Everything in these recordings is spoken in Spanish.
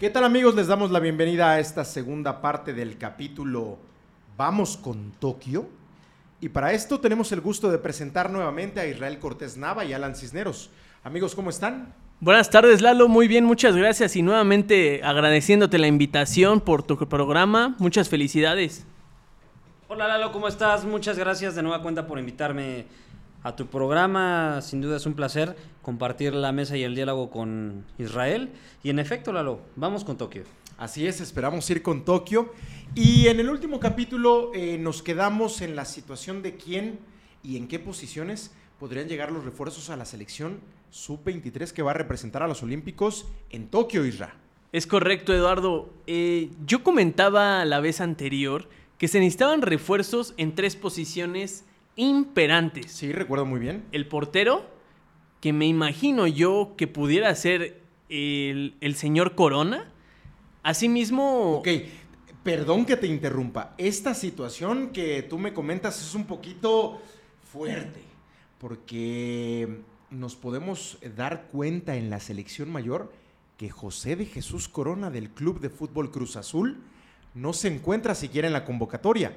¿Qué tal amigos? Les damos la bienvenida a esta segunda parte del capítulo Vamos con Tokio. Y para esto tenemos el gusto de presentar nuevamente a Israel Cortés Nava y Alan Cisneros. Amigos, ¿cómo están? Buenas tardes, Lalo. Muy bien, muchas gracias. Y nuevamente agradeciéndote la invitación por tu programa. Muchas felicidades. Hola, Lalo, ¿cómo estás? Muchas gracias de nueva cuenta por invitarme a tu programa. Sin duda es un placer compartir la mesa y el diálogo con Israel. Y en efecto, Lalo, vamos con Tokio. Así es, esperamos ir con Tokio. Y en el último capítulo eh, nos quedamos en la situación de quién y en qué posiciones podrían llegar los refuerzos a la selección sub-23 que va a representar a los Olímpicos en Tokio, Isra. Es correcto, Eduardo. Eh, yo comentaba la vez anterior que se necesitaban refuerzos en tres posiciones imperantes. Sí, recuerdo muy bien. El portero, que me imagino yo que pudiera ser el, el señor Corona. Asimismo... Ok, perdón que te interrumpa. Esta situación que tú me comentas es un poquito fuerte, porque nos podemos dar cuenta en la selección mayor que José de Jesús Corona del Club de Fútbol Cruz Azul no se encuentra siquiera en la convocatoria.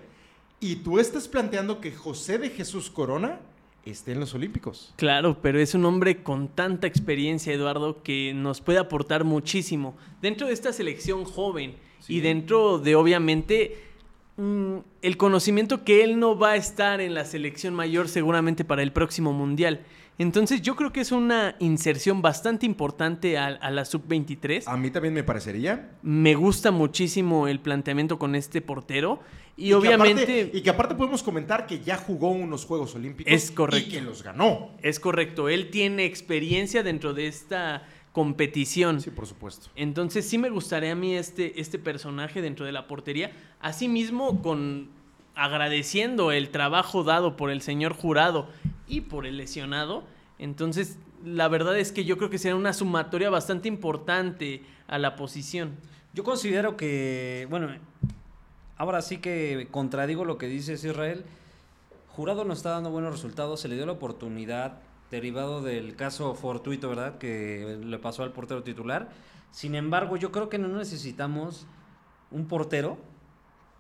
Y tú estás planteando que José de Jesús Corona esté en los Olímpicos. Claro, pero es un hombre con tanta experiencia, Eduardo, que nos puede aportar muchísimo dentro de esta selección joven y dentro de, obviamente, mm, el conocimiento que él no va a estar en la selección mayor seguramente para el próximo Mundial. Entonces yo creo que es una inserción bastante importante a, la sub-23. A mí también me parecería. Me gusta muchísimo el planteamiento con este portero. Y, obviamente... y que aparte podemos comentar que ya jugó unos Juegos Olímpicos. Es correcto. Y que los ganó. Es correcto. Él tiene experiencia dentro de esta competición. Sí, por supuesto. Entonces sí me gustaría a mí este, este personaje dentro de la portería. Asimismo, con agradeciendo el trabajo dado por el señor jurado y por el lesionado. Entonces, la verdad es que yo creo que será una sumatoria bastante importante a la posición. Yo considero que, bueno, ahora sí que contradigo lo que dice Israel. Jurado no está dando buenos resultados, se le dio la oportunidad derivado del caso fortuito, ¿verdad? Que le pasó al portero titular. Sin embargo, yo creo que no necesitamos un portero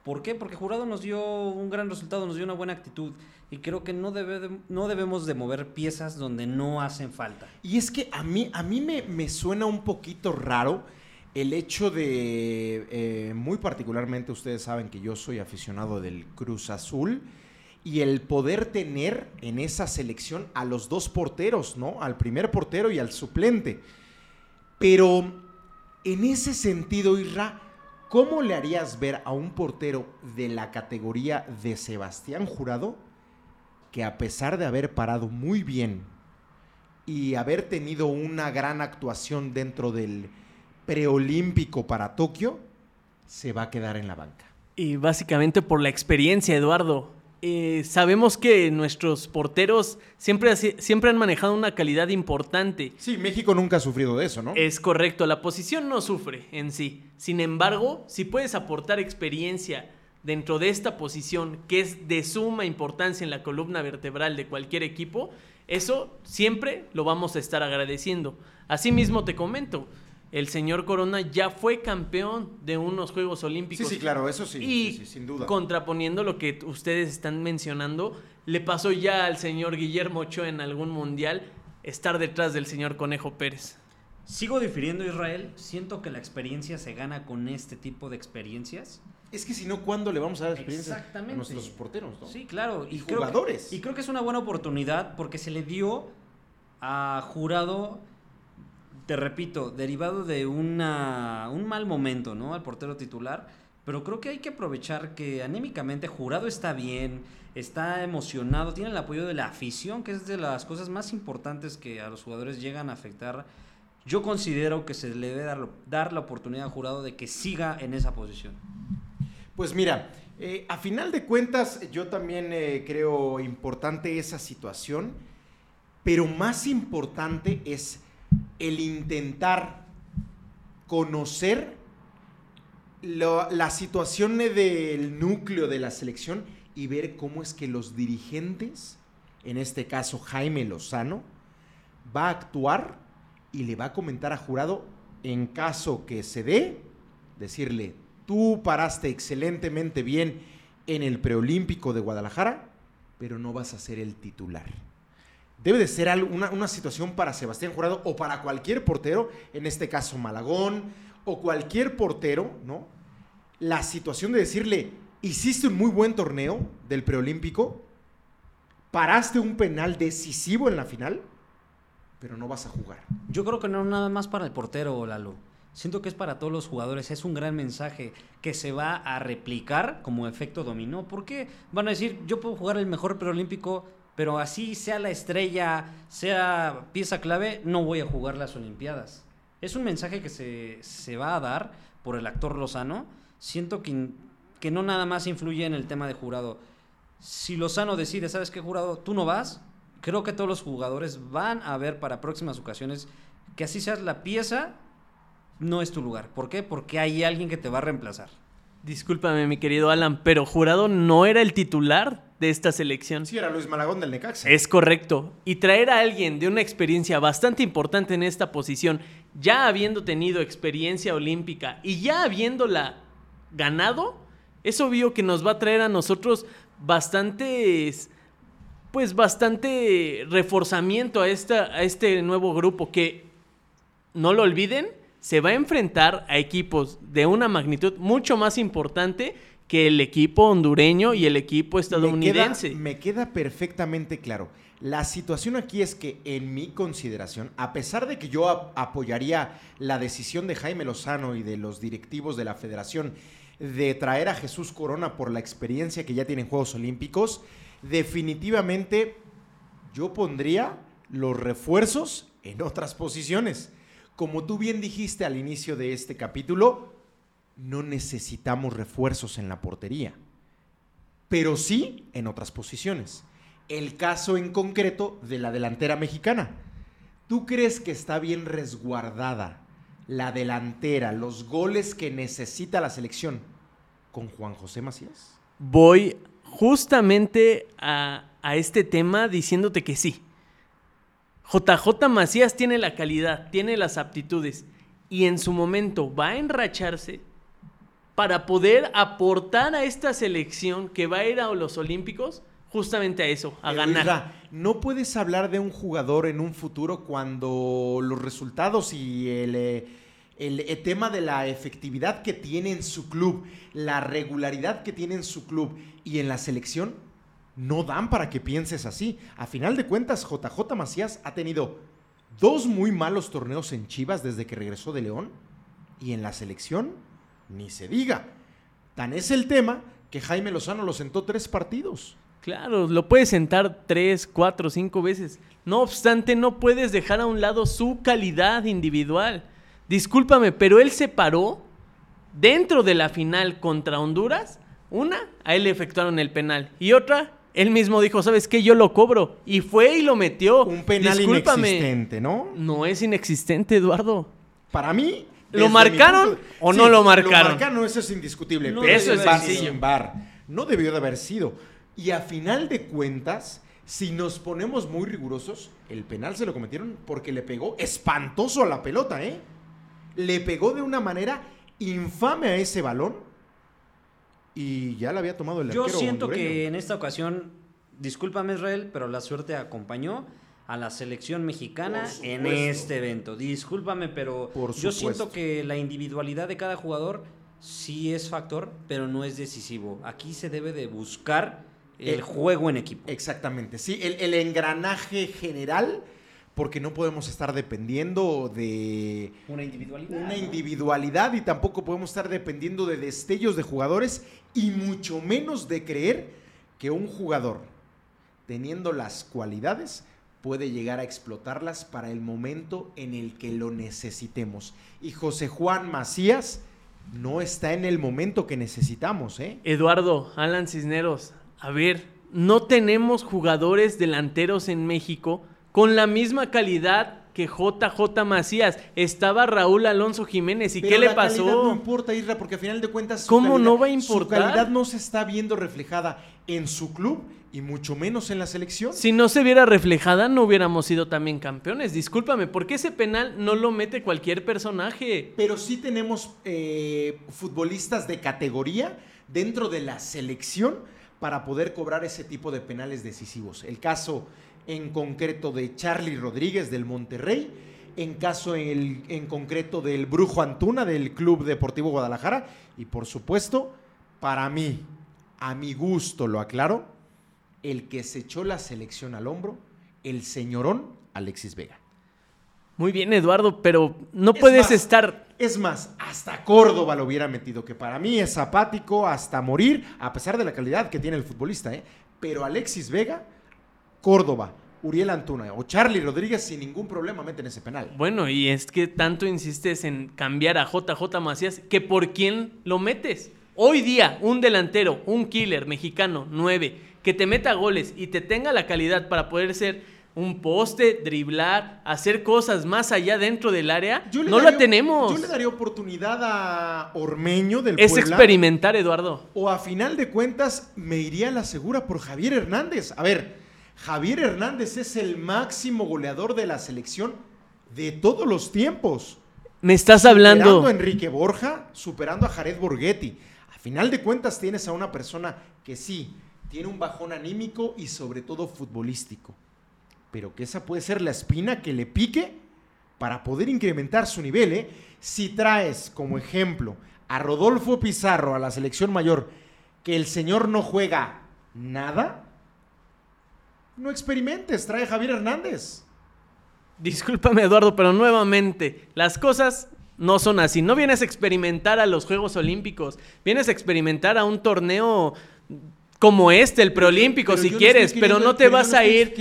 ¿Por qué? Porque Jurado nos dio un gran resultado, nos dio una buena actitud y creo que no, debe no debemos de mover piezas donde no hacen falta. Y es que a mí, a mí me, suena un poquito raro el hecho de, eh, muy particularmente ustedes saben que yo soy aficionado del Cruz Azul y el poder tener en esa selección a los dos porteros, ¿no? Al primer portero y al suplente. Pero en ese sentido, Irra, ¿Cómo le harías ver a un portero de la categoría de Sebastián Jurado que a pesar de haber parado muy bien y haber tenido una gran actuación dentro del preolímpico para Tokio, se va a quedar en la banca? Y básicamente por la experiencia, Eduardo. Eh, sabemos que nuestros porteros siempre, siempre han manejado una calidad importante. Sí, México nunca ha sufrido de eso, ¿no? Es correcto, la posición no sufre en sí. Sin embargo, si puedes aportar experiencia dentro de esta posición, que es de suma importancia en la columna vertebral de cualquier equipo, eso siempre lo vamos a estar agradeciendo. Asimismo te comento, el señor Corona ya fue campeón de unos Juegos Olímpicos. Sí, sí, claro, eso sí, y sin duda. Contraponiendo lo que ustedes están mencionando, le pasó ya al señor Guillermo Ochoa en algún mundial estar detrás del señor Conejo Pérez. Sigo difiriendo Israel, siento que la experiencia se gana con este tipo de experiencias. Es que si no, ¿cuándo le vamos a dar experiencia a nuestros porteros? Sí, claro. Y, jugadores. y creo que es una buena oportunidad porque se le dio a Jurado te repito, derivado de un mal momento, ¿no? Al portero titular. Pero creo que hay que aprovechar que anímicamente Jurado está bien, está emocionado, tiene el apoyo de la afición, que es de las cosas más importantes que a los jugadores llegan a afectar. Yo considero que se le debe dar, dar la oportunidad a Jurado de que siga en esa posición. Pues mira, eh, a final de cuentas yo también eh, creo importante esa situación, pero más importante es el intentar conocer la situación del núcleo de la selección y ver cómo es que los dirigentes, en este caso Jaime Lozano, va a actuar y le va a comentar a Jurado en caso que se dé, decirle, tú paraste excelentemente bien en el preolímpico de Guadalajara, pero no vas a ser el titular. Debe de ser una, situación para Sebastián Jurado o para cualquier portero, en este caso Malagón, o cualquier portero, ¿no? La situación de decirle, hiciste un muy buen torneo del preolímpico, paraste un penal decisivo en la final, pero no vas a jugar. Yo creo que no nada más para el portero, Lalo. Siento que es para todos los jugadores, es un gran mensaje que se va a replicar como efecto dominó. ¿Por qué? Van a decir, yo puedo jugar el mejor preolímpico, pero así sea la estrella, sea pieza clave, no voy a jugar las Olimpiadas. Es un mensaje que se, se va a dar por el actor Lozano. Siento que, que no nada más influye en el tema de jurado. Si Lozano decide, ¿sabes qué jurado? Tú no vas, creo que todos los jugadores van a ver para próximas ocasiones que así seas la pieza, no es tu lugar. ¿Por qué? Porque hay alguien que te va a reemplazar. Discúlpame, mi querido Alan, pero Jurado no era el titular de esta selección. Sí, era Luis Malagón del Necaxa. Es correcto. Y traer a alguien de una experiencia bastante importante en esta posición, ya habiendo tenido experiencia olímpica y ya habiéndola ganado, es obvio que nos va a traer a nosotros bastantes pues bastante reforzamiento a, esta, a este nuevo grupo que, no lo olviden, se va a enfrentar a equipos de una magnitud mucho más importante que el equipo hondureño y el equipo estadounidense. Me queda, perfectamente claro. La situación aquí es que, en mi consideración, a pesar de que yo apoyaría la decisión de Jaime Lozano y de los directivos de la federación de traer a Jesús Corona por la experiencia que ya tiene en Juegos Olímpicos, definitivamente yo pondría los refuerzos en otras posiciones. Como tú bien dijiste al inicio de este capítulo, no necesitamos refuerzos en la portería, pero sí en otras posiciones. El caso en concreto de la delantera mexicana. ¿Tú crees que está bien resguardada la delantera, los goles que necesita la selección con Juan José Macías? Voy justamente a, este tema diciéndote que sí. JJ Macías tiene la calidad, tiene las aptitudes y en su momento va a enracharse para poder aportar a esta selección que va a ir a los Olímpicos justamente a eso, a ganar. no puedes hablar de un jugador en un futuro cuando los resultados y el... Eh, el, tema de la efectividad que tiene en su club, la regularidad que tiene en su club y en la selección, no dan para que pienses así. A final de cuentas, JJ Macías ha tenido dos muy malos torneos en Chivas desde que regresó de León y en la selección, ni se diga. Tan es el tema que Jaime Lozano lo sentó tres partidos. Claro, lo puedes sentar tres, cuatro, cinco veces. No obstante, no puedes dejar a un lado su calidad individual discúlpame, pero él se paró dentro de la final contra Honduras. Una, a él le efectuaron el penal. Y otra, él mismo dijo, ¿sabes qué? Yo lo cobro. Y fue y lo metió. Un penal inexistente, ¿no? No es inexistente, Eduardo. Para mí... ¿Lo marcaron o no lo marcaron? Lo marcaron, eso es indiscutible. pero eso es sencillo. bar. No debió de haber sido. Y a final de cuentas, si nos ponemos muy rigurosos, el penal se lo cometieron porque le pegó espantoso a la pelota, ¿eh? le pegó de una manera infame a ese balón y ya le había tomado el Yo siento que en esta ocasión, discúlpame Israel, pero la suerte acompañó a la selección mexicana en este evento. Discúlpame, pero yo siento que la individualidad de cada jugador sí es factor, pero no es decisivo. Aquí se debe de buscar el, juego en equipo. Exactamente, sí, el, el engranaje general porque no podemos estar dependiendo de una individualidad, una individualidad y tampoco podemos estar dependiendo de destellos de jugadores y mucho menos de creer que un jugador teniendo las cualidades puede llegar a explotarlas para el momento en el que lo necesitemos. Y José Juan Macías no está en el momento que necesitamos, ¿eh? Eduardo, Alan Cisneros, a ver, no tenemos jugadores delanteros en México con la misma calidad que JJ Macías. Estaba Raúl Alonso Jiménez. ¿Y qué le pasó? no importa, Isra, porque al final de cuentas. ¿Cómo no va a importar? Su calidad no se está viendo reflejada en su club y mucho menos en la selección. Si no se viera reflejada, no hubiéramos sido también campeones. Discúlpame, ¿por qué ese penal no lo mete cualquier personaje? Pero sí tenemos eh, futbolistas de categoría dentro de la selección para poder cobrar ese tipo de penales decisivos. El caso en concreto de Charlie Rodríguez del Monterrey, en caso en, en concreto del Brujo Antuna del Club Deportivo Guadalajara y por supuesto, para mí, a mi gusto lo aclaro, el que se echó la selección al hombro, el señorón Alexis Vega. Muy bien, Eduardo, pero no Es puedes más, estar... Es más, hasta Córdoba lo hubiera metido, que para mí es apático hasta morir, a pesar de la calidad que tiene el futbolista, ¿eh? Pero Alexis Vega, Córdoba, Uriel Antuna o Charlie Rodríguez sin ningún problema meten ese penal. Bueno, y es que tanto insistes en cambiar a JJ Macías que por quién lo metes. Hoy día, un delantero, un killer mexicano, 9, que te meta goles y te tenga la calidad para poder ser un poste, driblar, hacer cosas más allá dentro del área, Yo no daría- la tenemos. Yo le daría oportunidad a Ormeño del Es Puebla. experimentar, Eduardo. O a final de cuentas me iría a la segura por Javier Hernández. A ver, Javier Hernández es el máximo goleador de la selección de todos los tiempos. Me estás Superando hablando. a Enrique Borja, superando a Jared Borghetti. A final de cuentas tienes a una persona que sí, tiene un bajón anímico y sobre todo futbolístico. Pero que esa puede ser la espina que le pique para poder incrementar su nivel. ¿eh? Si traes como ejemplo a Rodolfo Pizarro a la selección mayor, que el señor no juega nada, no experimentes, trae a Javier Hernández. Discúlpame, Eduardo, pero nuevamente, las cosas no son así. No vienes a experimentar a los Juegos Olímpicos, vienes a experimentar a un torneo como este, el preolímpico, Pero si quieres, pero no te vas no a ir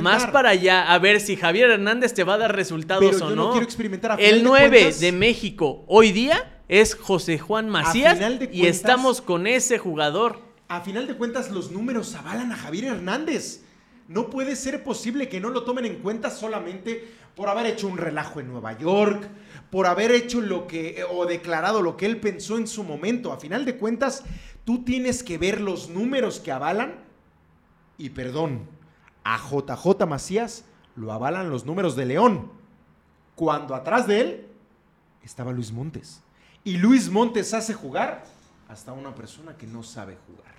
más para allá a ver si Javier Hernández te va a dar resultados Pero o yo no no. quiero experimentar. A el de 9 cuentas- de México hoy día es José Juan Macías y estamos con ese jugador. A final de cuentas, los números avalan a Javier Hernández. No puede ser posible que no lo tomen en cuenta solamente por haber hecho un relajo en Nueva York, por haber hecho lo que, o declarado lo que él pensó en su momento. A final de cuentas, tú tienes que ver los números que avalan. Y perdón, a JJ Macías lo avalan los números de León. Cuando atrás de él estaba Luis Montes. Y Luis Montes hace jugar hasta una persona que no sabe jugar.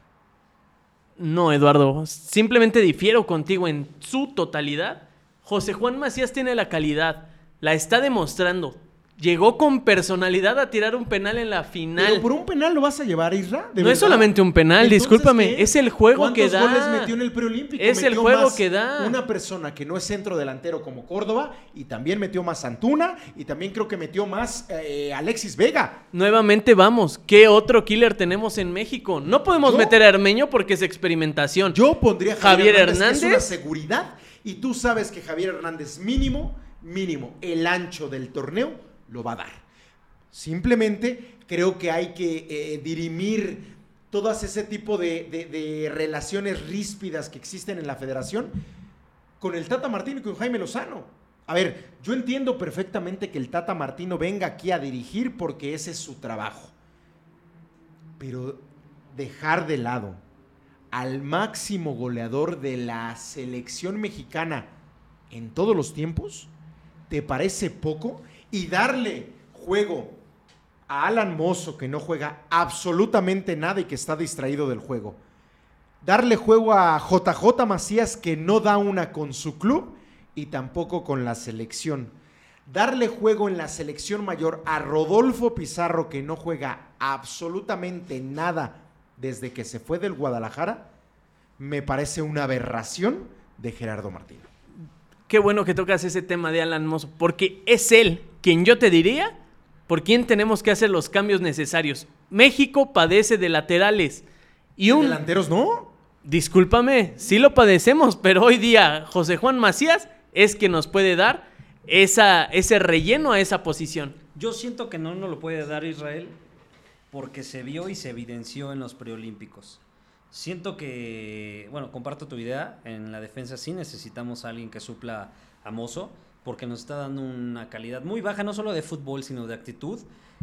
No, Eduardo, simplemente difiero contigo en su totalidad. José Juan Macías tiene la calidad, la está demostrando. Llegó con personalidad a tirar un penal en la final. Pero por un penal lo vas a llevar, Isra. ¿De No es solamente un penal, Entonces, discúlpame, ¿qué? es el juego que ¿Cuántos da. goles metió en el preolímpico? Es el juego más que da. Una persona que no es centro delantero como Córdoba y también metió más Antuna y también creo que metió más eh, Alexis Vega. Nuevamente vamos, ¿qué otro killer tenemos en México? No podemos Yo- meter a Armeño porque es experimentación. Yo pondría a Javier, Javier Hernández, que es una Hernández. seguridad y tú sabes que Javier Hernández mínimo, mínimo, el ancho del torneo lo va a dar. Simplemente creo que hay que eh, dirimir todas ese tipo de, de- relaciones ríspidas que existen en la federación con el Tata Martino y con Jaime Lozano. A ver, yo entiendo perfectamente que el Tata Martino venga aquí a dirigir porque ese es su trabajo. Pero dejar de lado al máximo goleador de la selección mexicana en todos los tiempos, ¿te parece poco? Y darle juego a Alan Mozo, que no juega absolutamente nada y que está distraído del juego. Darle juego a JJ Macías, que no da una con su club y tampoco con la selección. Darle juego en la selección mayor a Rodolfo Pizarro, que no juega absolutamente nada desde que se fue del Guadalajara, me parece una aberración de Gerardo Martino. Qué bueno que tocas ese tema de Alan Mozo, porque es él quien yo te diría por quién tenemos que hacer los cambios necesarios. México padece de laterales y un Delanteros no. Discúlpame, sí lo padecemos, pero hoy día José Juan Macías es que nos puede dar esa, ese relleno a esa posición. Yo siento que no nos lo puede dar Israel porque se vio y se evidenció en los preolímpicos. Siento que, bueno, comparto tu idea, en la defensa sí necesitamos a alguien que supla a Mozo, porque nos está dando una calidad muy baja, no solo de fútbol, sino de actitud.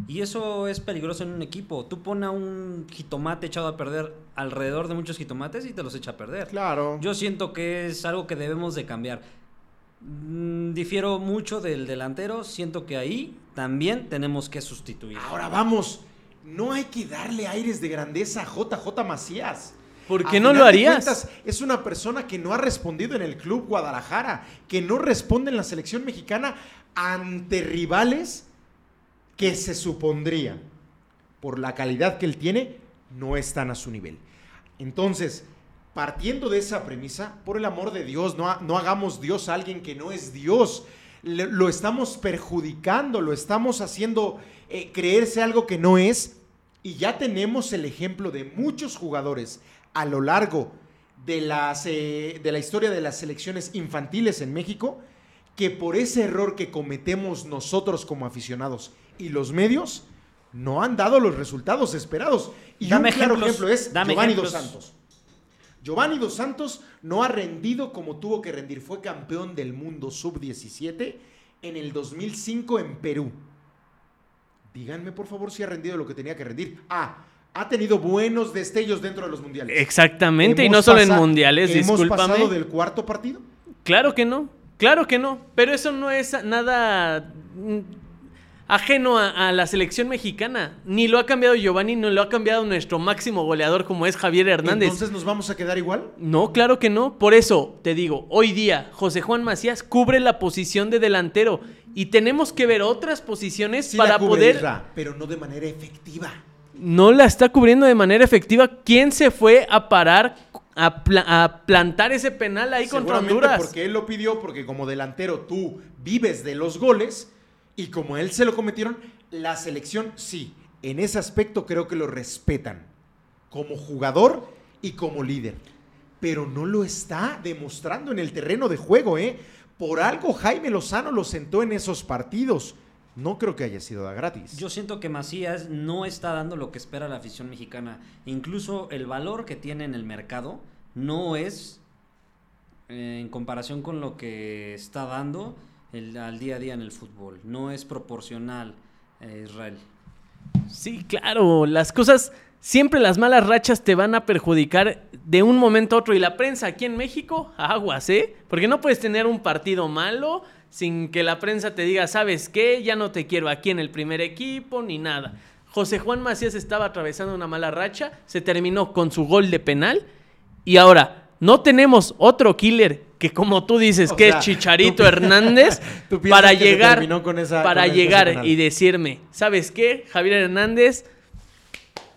Y eso es peligroso en un equipo. Tú pones a un jitomate echado a perder alrededor de muchos jitomates y te los echa a perder. Claro. Yo siento que es algo que debemos de cambiar. Mm, difiero mucho del delantero, siento que ahí también tenemos que sustituir. Ahora vamos, no hay que darle aires de grandeza a JJ Macías. ¿Por qué A no lo harías? cuentas, es una persona que no ha respondido en el club Guadalajara, que no responde en la selección mexicana ante rivales que se supondría, por la calidad que él tiene, no están a su nivel. Entonces, partiendo de esa premisa, por el amor de Dios, no, ha- no hagamos Dios a alguien que no es Dios. Le- lo estamos perjudicando, lo estamos haciendo eh, creerse algo que no es. Y ya tenemos el ejemplo de muchos jugadores a lo largo de, las, eh, de la historia de las selecciones infantiles en México, que por ese error que cometemos nosotros como aficionados y los medios, no han dado los resultados esperados. Y Dame un claro ejemplos, ejemplo es dame Giovanni ejemplos. Dos Santos. Giovanni Dos Santos no ha rendido como tuvo que rendir. Fue campeón del mundo sub-17 en el 2005 en Perú. Díganme por favor si ha rendido lo que tenía que rendir. Ah, ha tenido buenos destellos dentro de los mundiales. Exactamente, y no solo en mundiales, ¿Hemos discúlpame. pasado del cuarto partido? Claro que no, claro que no, pero eso no es nada mm, ajeno a, a la selección mexicana. Ni lo ha cambiado Giovanni, ni lo ha cambiado nuestro máximo goleador como es Javier Hernández. Entonces nos vamos a quedar igual. No, claro que no. Por eso te digo, hoy día José Juan Macías cubre la posición de delantero y tenemos que ver otras posiciones Sí para la cubre poder... Pero no de manera efectiva. No la está cubriendo de manera efectiva. ¿Quién se fue a parar a, pla- a plantar ese penal ahí contra Honduras? porque él lo pidió, porque como delantero tú vives de los goles y como él se lo cometieron, la selección sí, en ese aspecto creo que lo respetan como jugador y como líder. Pero no lo está demostrando en el terreno de juego, ¿eh? Por algo Jaime Lozano lo sentó en esos partidos. No creo que haya sido de gratis. Yo siento que Macías no está dando lo que espera la afición mexicana. Incluso el valor que tiene en el mercado no es eh, en comparación con lo que está dando el- al día a día en el fútbol. No es proporcional, eh, Israel. Sí, claro, las cosas, siempre las malas rachas te van a perjudicar de un momento a otro. Y la prensa aquí en México, aguas, ¿eh? Porque no puedes tener un partido malo sin que la prensa te diga, ¿sabes qué? Ya no te quiero aquí en el primer equipo ni nada. José Juan Macías estaba atravesando una mala racha, se terminó con su gol de penal y ahora no tenemos otro killer que como tú dices O que sea, es Chicharito tú Hernández tú para llegar terminó con esa- para con llegar y decirme, ¿sabes qué? Javier Hernández,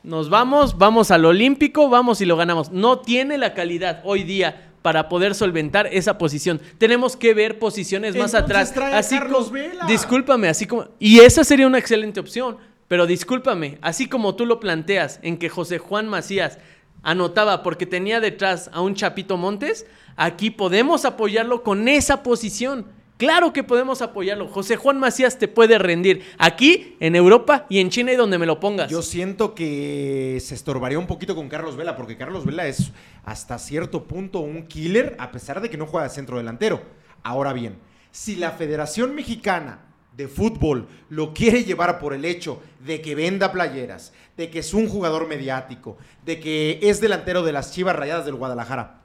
nos vamos, vamos al Olímpico, vamos y lo ganamos. No tiene la calidad hoy día para poder solventar esa posición. Tenemos que ver posiciones más Entonces atrás. Así Carlos como- Vela. Discúlpame, así como y esa sería una excelente opción, pero discúlpame, así como tú lo planteas en que José Juan Macías anotaba porque tenía detrás a un Chapito Montes, aquí podemos apoyarlo con esa posición. Claro que podemos apoyarlo. José Juan Macías te puede rendir aquí, en Europa y en China y donde me lo pongas. Yo siento que se estorbaría un poquito con Carlos Vela, porque Carlos Vela es hasta cierto punto un killer, a pesar de que no juega de centro delantero. Ahora bien, si la Federación Mexicana de Fútbol lo quiere llevar por el hecho de que venda playeras, de que es un jugador mediático, de que es delantero de las Chivas Rayadas del Guadalajara,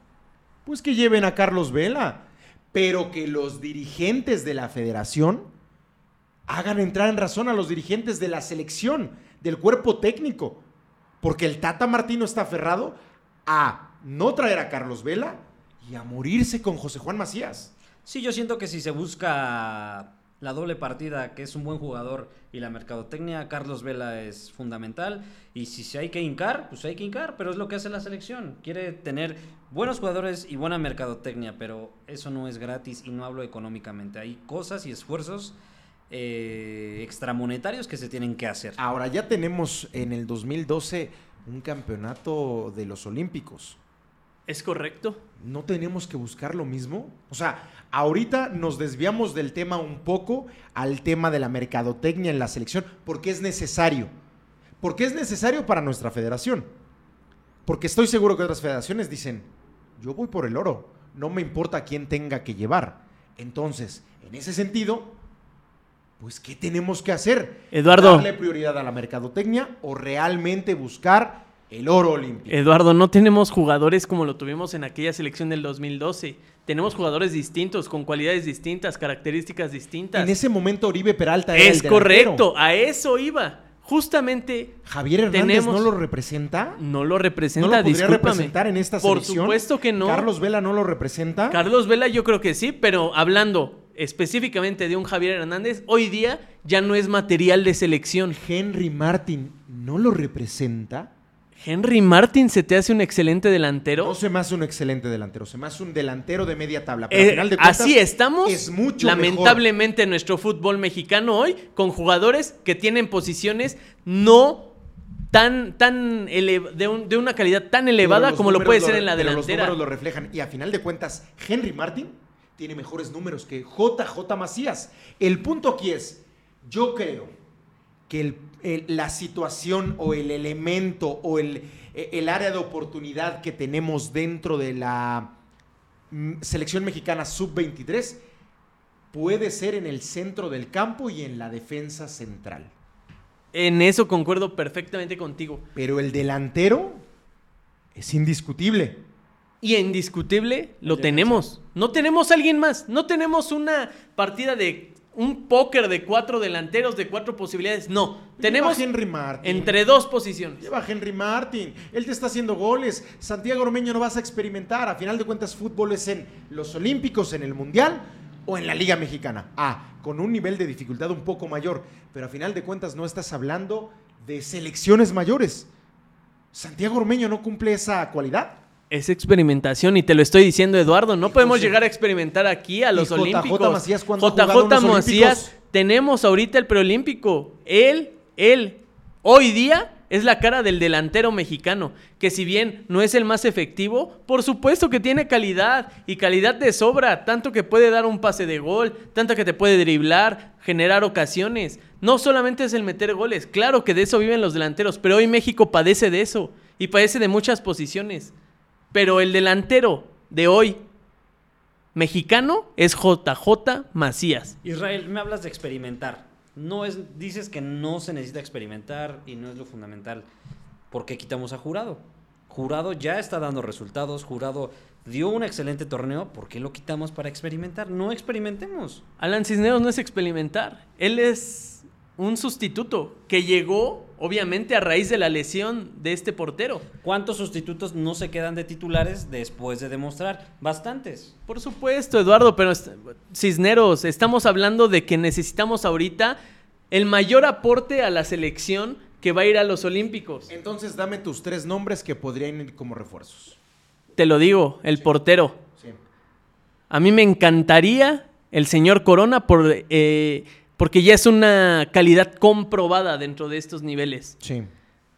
pues que lleven a Carlos Vela, pero que los dirigentes de la federación hagan entrar en razón a los dirigentes de la selección, del cuerpo técnico. Porque el Tata Martino está aferrado a no traer a Carlos Vela y a morirse con José Juan Macías. Sí, yo siento que si se busca la doble partida, que es un buen jugador, y la mercadotecnia, Carlos Vela es fundamental. Y si se hay que hincar, pues hay que hincar, pero es lo que hace la selección. Quiere tener buenos jugadores y buena mercadotecnia, pero eso no es gratis y no hablo económicamente. Hay cosas y esfuerzos eh, extramonetarios que se tienen que hacer. Ahora ya tenemos en el 2012 un campeonato de los Olímpicos. ¿Es correcto? ¿No tenemos que buscar lo mismo? O sea, ahorita nos desviamos del tema un poco al tema de la mercadotecnia en la selección, porque es necesario. Porque es necesario para nuestra federación. Porque estoy seguro que otras federaciones dicen, yo voy por el oro, no me importa quién tenga que llevar. Entonces, en ese sentido, pues, ¿qué tenemos que hacer? Eduardo. ¿Darle prioridad a la mercadotecnia o realmente buscar el oro olímpico? Eduardo, no tenemos jugadores como lo tuvimos en aquella selección del 2012. Tenemos jugadores distintos, con cualidades distintas, características distintas. En ese momento Oribe Peralta era es el correcto, a eso iba. Justamente Javier Hernández Tenemos- no lo representa. no lo ¿No representa, lo podría representar en esta Por selección? supuesto que no. Carlos Vela no lo representa. Carlos Vela yo creo que sí, pero hablando específicamente de un Javier Hernández, hoy día ya no es material de selección. Henry Martin no lo representa. Henry Martin se te hace un excelente delantero. No se me hace un excelente delantero, se me hace un delantero de media tabla. Pero Eh, al final de cuentas, así estamos, Es mucho lamentablemente, en nuestro fútbol mexicano hoy, con jugadores que tienen posiciones no tan, tan de, un- de una calidad tan elevada los como lo puede ser en la pero Los delantera. números lo reflejan. Y a final de cuentas, Henry Martin tiene mejores números que JJ Macías. El punto aquí es, yo creo que el- el- la situación o el elemento o el, e- el área de oportunidad que tenemos dentro de la mm, selección mexicana sub-23 puede ser en el centro del campo y en la defensa central. En eso concuerdo perfectamente contigo. Pero el delantero es indiscutible. Y indiscutible lo tenemos. No tenemos a alguien más. No tenemos una partida de un póker de cuatro delanteros, de cuatro posibilidades. No. Tenemos Lleva Henry Martin. entre dos posiciones. Lleva Henry Martin. Él te está haciendo goles. Santiago Ormeño no vas a experimentar. A final de cuentas, fútbol es en los Olímpicos, en el Mundial o en la Liga Mexicana. Ah, con un nivel de dificultad un poco mayor. Pero a final de cuentas, no estás hablando de selecciones mayores. Santiago Ormeño no cumple esa cualidad. Es experimentación y te lo estoy diciendo, Eduardo. No podemos llegar a experimentar aquí a los ¿Y JJ Olímpicos. Macías Macías, Olímpicos? tenemos ahorita el preolímpico. Él, él, hoy día es la cara del delantero mexicano. Que si bien no es el más efectivo, por supuesto que tiene calidad y calidad de sobra. Tanto que puede dar un pase de gol, tanto que te puede driblar, generar ocasiones. No solamente es el meter goles, claro que de eso viven los delanteros, pero hoy México padece de eso y padece de muchas posiciones. Pero el delantero de hoy mexicano es JJ Macías. Israel, me hablas de experimentar. No es, dices que no se necesita experimentar y no es lo fundamental. ¿Por qué quitamos a Jurado? Jurado ya está dando resultados, Jurado dio un excelente torneo, ¿por qué lo quitamos para experimentar? No experimentemos. Alan Cisneros no es experimentar, él es un sustituto que llegó obviamente a raíz de la lesión de este portero. ¿Cuántos sustitutos no se quedan de titulares después de demostrar? Bastantes. Por supuesto, Eduardo, pero Cisneros, estamos hablando de que necesitamos ahorita el mayor aporte a la selección que va a ir a los Olímpicos. Entonces, dame tus tres nombres que podrían ir como refuerzos. Te lo digo, el portero. Sí. A mí me encantaría el señor Corona por, eh, porque ya es una calidad comprobada dentro de estos niveles. Sí.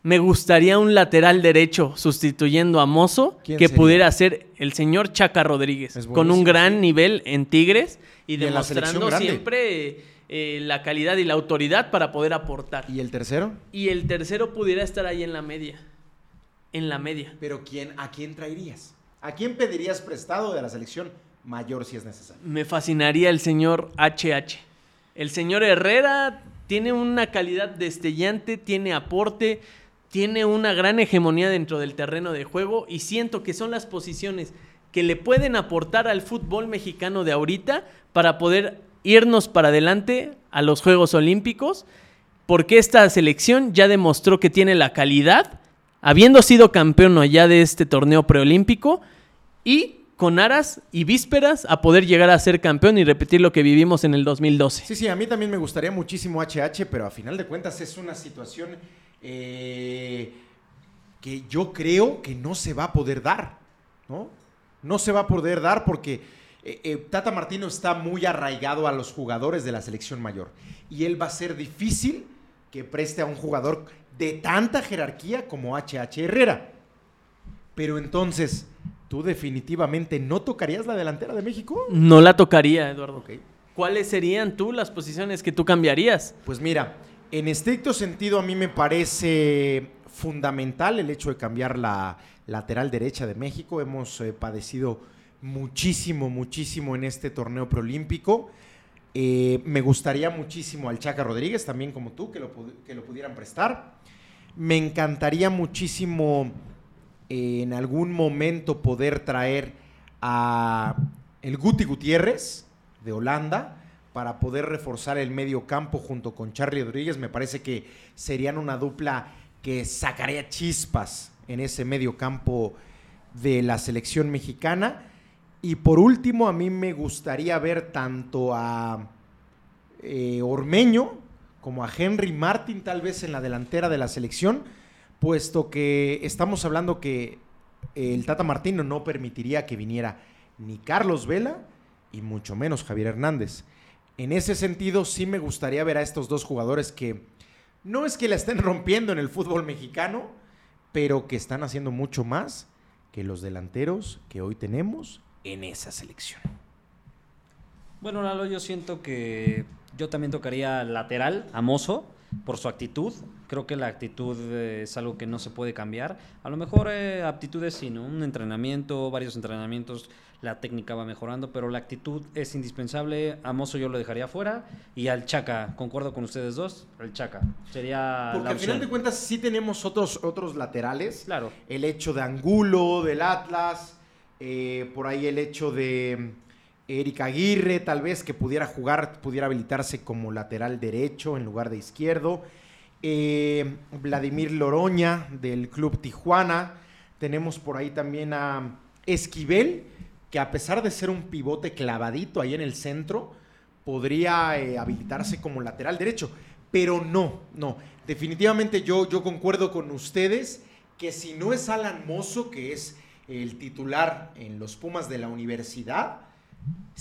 Me gustaría un lateral derecho sustituyendo a Mozo ¿Quién que sería? pudiera ser el señor Chaca Rodríguez, con un gran nivel en Tigres y, demostrando siempre eh, la calidad y la autoridad para poder aportar. ¿Y el tercero? Y el tercero pudiera estar ahí en la media. En la media. Pero ¿quién, ¿a quién traerías? ¿A quién pedirías prestado de la selección mayor si es necesario? Me fascinaría el señor HH. El señor Herrera tiene una calidad destellante, tiene aporte, tiene una gran hegemonía dentro del terreno de juego y siento que son las posiciones que le pueden aportar al fútbol mexicano de ahorita para poder irnos para adelante a los Juegos Olímpicos, porque esta selección ya demostró que tiene la calidad, habiendo sido campeón allá de este torneo preolímpico y con aras y vísperas a poder llegar a ser campeón y repetir lo que vivimos en el 2012. Sí, sí, a mí también me gustaría muchísimo HH, pero a final de cuentas es una situación eh, que yo creo que no se va a poder dar, ¿no? No se va a poder dar porque eh, eh, Tata Martino está muy arraigado a los jugadores de la selección mayor y él va a ser difícil que preste a un jugador de tanta jerarquía como HH Herrera. Pero entonces, ¿tú definitivamente no tocarías la delantera de México? No la tocaría, Eduardo. ¿Cuáles serían tú las posiciones que tú cambiarías? Pues mira, en estricto sentido a mí me parece fundamental el hecho de cambiar la lateral derecha de México. Hemos eh, padecido muchísimo, muchísimo en este torneo preolímpico. Eh, me gustaría muchísimo al Chaca Rodríguez, también como tú, que lo, que lo pudieran prestar. Me encantaría muchísimo en algún momento poder traer a el Guti Gutiérrez de Holanda para poder reforzar el medio campo junto con Charlie Rodríguez. Me parece que serían una dupla que sacaría chispas en ese medio campo de la selección mexicana. Y por último, a mí me gustaría ver tanto a eh, Ormeño como a Henry Martin tal vez en la delantera de la selección, puesto que estamos hablando que el Tata Martino no permitiría que viniera ni Carlos Vela y mucho menos Javier Hernández. En ese sentido, sí me gustaría ver a estos dos jugadores que no es que la estén rompiendo en el fútbol mexicano, pero que están haciendo mucho más que los delanteros que hoy tenemos en esa selección. Bueno, Lalo, yo siento que yo también tocaría lateral a Mozo por su actitud. Creo que la actitud eh, es algo que no se puede cambiar. A lo mejor eh, aptitudes sí, ¿no? Un entrenamiento, varios entrenamientos, la técnica va mejorando, pero la actitud es indispensable. A Mozo yo lo dejaría fuera. Y al Chaca, concuerdo con ustedes dos, al Chaca. Sería Porque al final de cuentas sí tenemos otros, otros laterales. Claro. El hecho de Angulo, del Atlas, eh, por ahí el hecho de Eric Aguirre, tal vez, que pudiera jugar, pudiera habilitarse como lateral derecho en lugar de izquierdo. Eh, Vladimir Loroña, del Club Tijuana. Tenemos por ahí también a Esquivel, que a pesar de ser un pivote clavadito ahí en el centro, podría eh, habilitarse como lateral derecho. Pero no, no. Definitivamente yo, yo concuerdo con ustedes que si no es Alan Mozo, que es el titular en los Pumas de la universidad,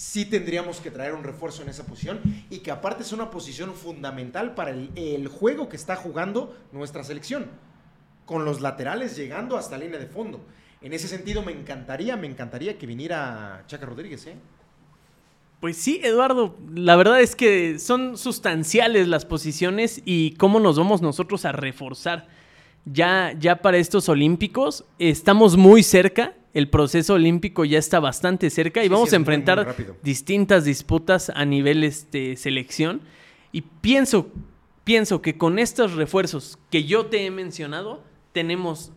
sí tendríamos que traer un refuerzo en esa posición y que aparte es una posición fundamental para el, juego que está jugando nuestra selección, con los laterales llegando hasta la línea de fondo. En ese sentido me encantaría, me encantaría que viniera Chaca Rodríguez, ¿eh? Pues sí, Eduardo, la verdad es que son sustanciales las posiciones y cómo nos vamos nosotros a reforzar. Ya, ya para estos Olímpicos estamos muy cerca, el proceso olímpico ya está bastante cerca y vamos a enfrentar distintas disputas a nivel este, selección. Y pienso, pienso que con estos refuerzos que yo te he mencionado, tenemos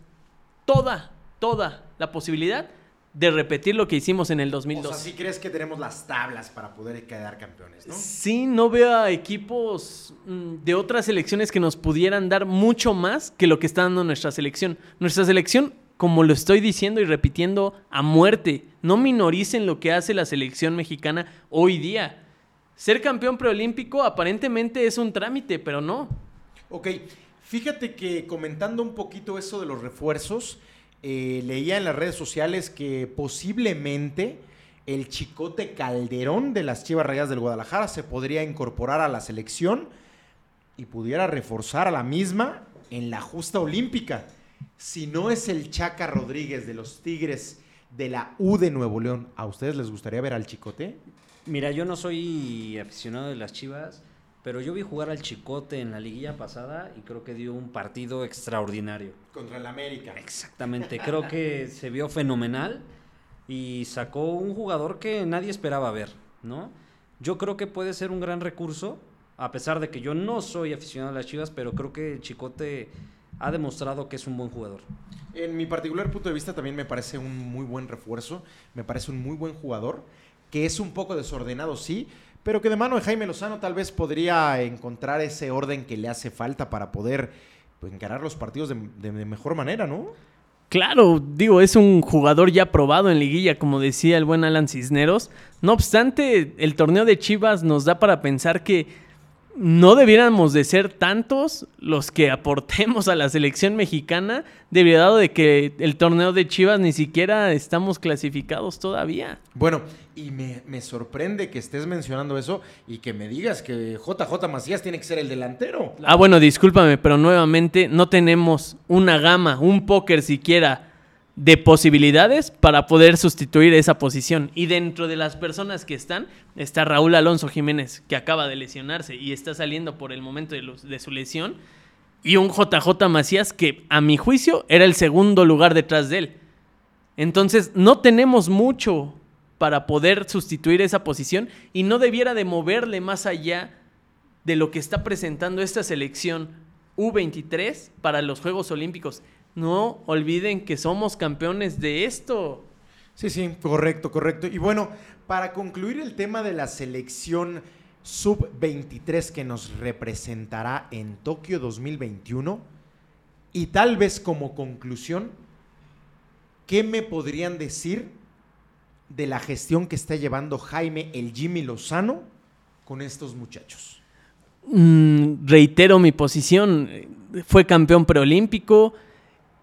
toda, toda la posibilidad de repetir lo que hicimos en el 2002. O sea, ¿sí crees que tenemos las tablas para poder quedar campeones, no? Sí, no veo a equipos mm, de otras selecciones que nos pudieran dar mucho más que lo que está dando nuestra selección. Nuestra selección como lo estoy diciendo y repitiendo a muerte. No minoricen lo que hace la selección mexicana hoy día. Ser campeón preolímpico aparentemente es un trámite, pero no. Ok, fíjate que comentando un poquito eso de los refuerzos, eh, leía en las redes sociales que posiblemente el chicote Calderón de las Chivas Rayas del Guadalajara se podría incorporar a la selección y pudiera reforzar a la misma en la justa olímpica si no es el Chaca Rodríguez de los Tigres de la U de Nuevo León, ¿a ustedes les gustaría ver al Chicote? Mira, yo no soy aficionado de las Chivas, pero yo vi jugar al Chicote en la liguilla pasada y creo que dio un partido extraordinario. Contra el América. Exactamente, creo que se vio fenomenal y sacó un jugador que nadie esperaba ver, ¿no? Yo creo que puede ser un gran recurso, a pesar de que yo no soy aficionado a las Chivas, pero creo que el Chicote ha demostrado que es un buen jugador. En mi particular punto de vista también me parece un muy buen refuerzo, me parece un muy buen jugador, que es un poco desordenado, sí, pero que de mano de Jaime Lozano tal vez podría encontrar ese orden que le hace falta para poder pues, encarar los partidos de, de mejor manera, ¿no? Claro, digo, es un jugador ya probado en liguilla, como decía el buen Alan Cisneros. No obstante, el torneo de Chivas nos da para pensar que no debiéramos de ser tantos los que aportemos a la selección mexicana, debido a de que el torneo de Chivas ni siquiera estamos clasificados todavía. Bueno, y me, sorprende que estés mencionando eso y que me digas que JJ Macías tiene que ser el delantero. Ah, bueno, discúlpame, pero nuevamente no tenemos una gama, un póker siquiera de posibilidades para poder sustituir esa posición. Y dentro de las personas que están, está Raúl Alonso Jiménez, que acaba de lesionarse y está saliendo por el momento de, su lesión. Y un JJ Macías que, a mi juicio, era el segundo lugar detrás de él. Entonces, no tenemos mucho para poder sustituir esa posición y no debiera de moverle más allá de lo que está presentando esta selección U23 para los Juegos Olímpicos. No olviden que somos campeones de esto. Sí, sí, correcto, correcto. Y bueno, para concluir el tema de la selección sub-23 que nos representará en Tokio 2021, y tal vez como conclusión, ¿qué me podrían decir de la gestión que está llevando Jaime el Jimmy Lozano con estos muchachos? Mm, reitero mi posición, fue campeón preolímpico.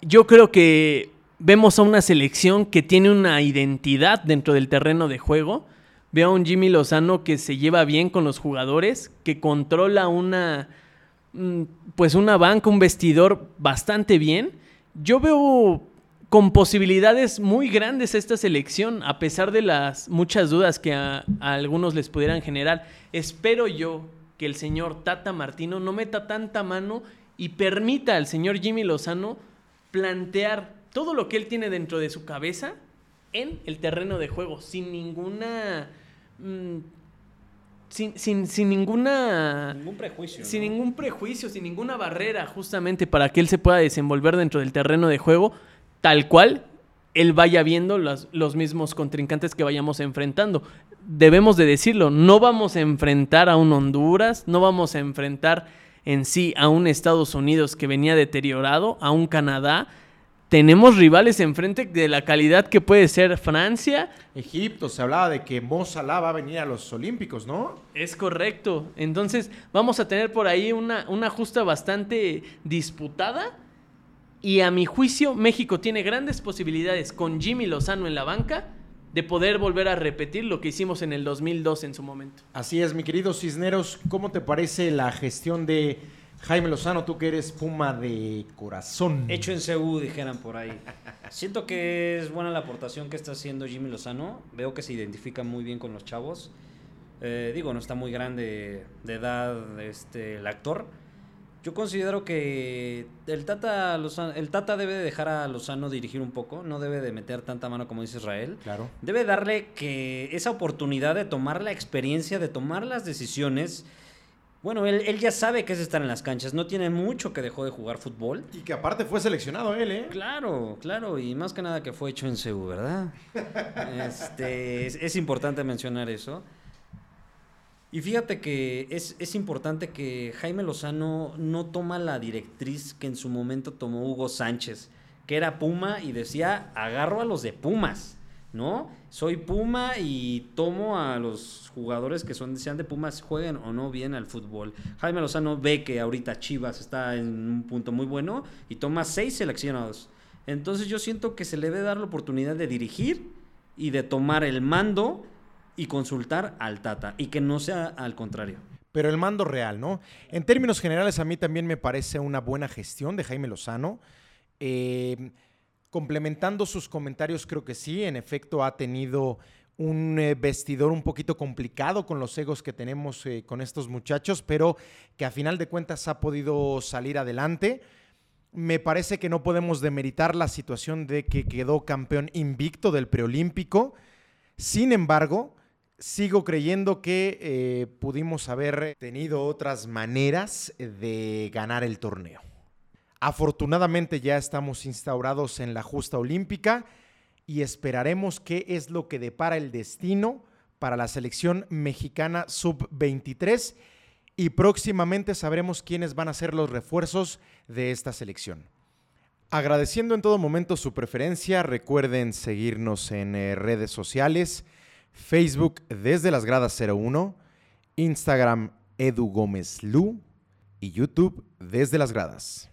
Yo creo que vemos a una selección que tiene una identidad dentro del terreno de juego. Veo a un Jimmy Lozano que se lleva bien con los jugadores, que controla una mm, pues una banca, un vestidor bastante bien. Yo veo con posibilidades muy grandes esta selección, a pesar de las muchas dudas que a, a algunos les pudieran generar. Espero yo que el señor Tata Martino no meta tanta mano y permita al señor Jimmy Lozano plantear todo lo que él tiene dentro de su cabeza en el terreno de juego, sin ninguna... Mm, sin, sin, sin, ninguna... Ningún prejuicio. Sin ningún prejuicio, sin ninguna barrera, justamente para que él se pueda desenvolver dentro del terreno de juego, tal cual él vaya viendo los, los mismos contrincantes que vayamos enfrentando. Debemos de decirlo, no vamos a enfrentar a un Honduras, no vamos a enfrentar en sí a un Estados Unidos que venía deteriorado, a un Canadá, tenemos rivales enfrente de la calidad que puede ser Francia. Egipto, se hablaba de que Mo Salah va a venir a los Olímpicos, ¿no? Es correcto. Entonces vamos a tener por ahí una, una justa bastante disputada. Y a mi juicio, México tiene grandes posibilidades con Jimmy Lozano en la banca de poder volver a repetir lo que hicimos en el 2002 en su momento. Así es, mi querido Cisneros. ¿Cómo te parece la gestión de Jaime Lozano, tú que eres puma de corazón. Hecho en CU, dijeran por ahí. Siento que es buena la aportación que está haciendo Jimmy Lozano. Veo que se identifica muy bien con los chavos. Eh, digo, no está muy grande de edad este, el actor. Yo considero que el Tata, Lozano, el Tata debe dejar a Lozano dirigir un poco, no debe de meter tanta mano como dice Israel. Claro. Debe darle que esa oportunidad de tomar la experiencia, de tomar las decisiones bueno, él, ya sabe que es estar en las canchas. No tiene mucho que dejó de jugar fútbol. Y que aparte fue seleccionado él, ¿eh? Claro, claro. Y más que nada que fue hecho en CEU, ¿verdad? este, es, importante mencionar eso. Y fíjate que es, es, importante que Jaime Lozano no toma la directriz que en su momento tomó Hugo Sánchez, que era Puma y decía, agarro a los de Pumas. ¿no? Soy Puma y tomo a los jugadores que son sean de Pumas, jueguen o no bien al fútbol. Jaime Lozano ve que ahorita Chivas está en un punto muy bueno y toma seis seleccionados. Entonces yo siento que se le debe dar la oportunidad de dirigir y de tomar el mando y consultar al Tata y que no sea al contrario. Pero el mando real, ¿no? En términos generales a mí también me parece una buena gestión de Jaime Lozano. Eh, Complementando sus comentarios, creo que sí, en efecto ha tenido un eh, vestidor un poquito complicado con los egos que tenemos eh, con estos muchachos, pero que a final de cuentas ha podido salir adelante. Me parece que no podemos demeritar la situación de que quedó campeón invicto del preolímpico. Sin embargo, sigo creyendo que eh, pudimos haber tenido otras maneras de ganar el torneo. Afortunadamente ya estamos instaurados en la justa olímpica y esperaremos qué es lo que depara el destino para la selección mexicana sub-23 y próximamente sabremos quiénes van a ser los refuerzos de esta selección. Agradeciendo en todo momento su preferencia, recuerden seguirnos en eh, redes sociales, Facebook desde las gradas 01, Instagram Edu Gómez Lu y YouTube desde las gradas.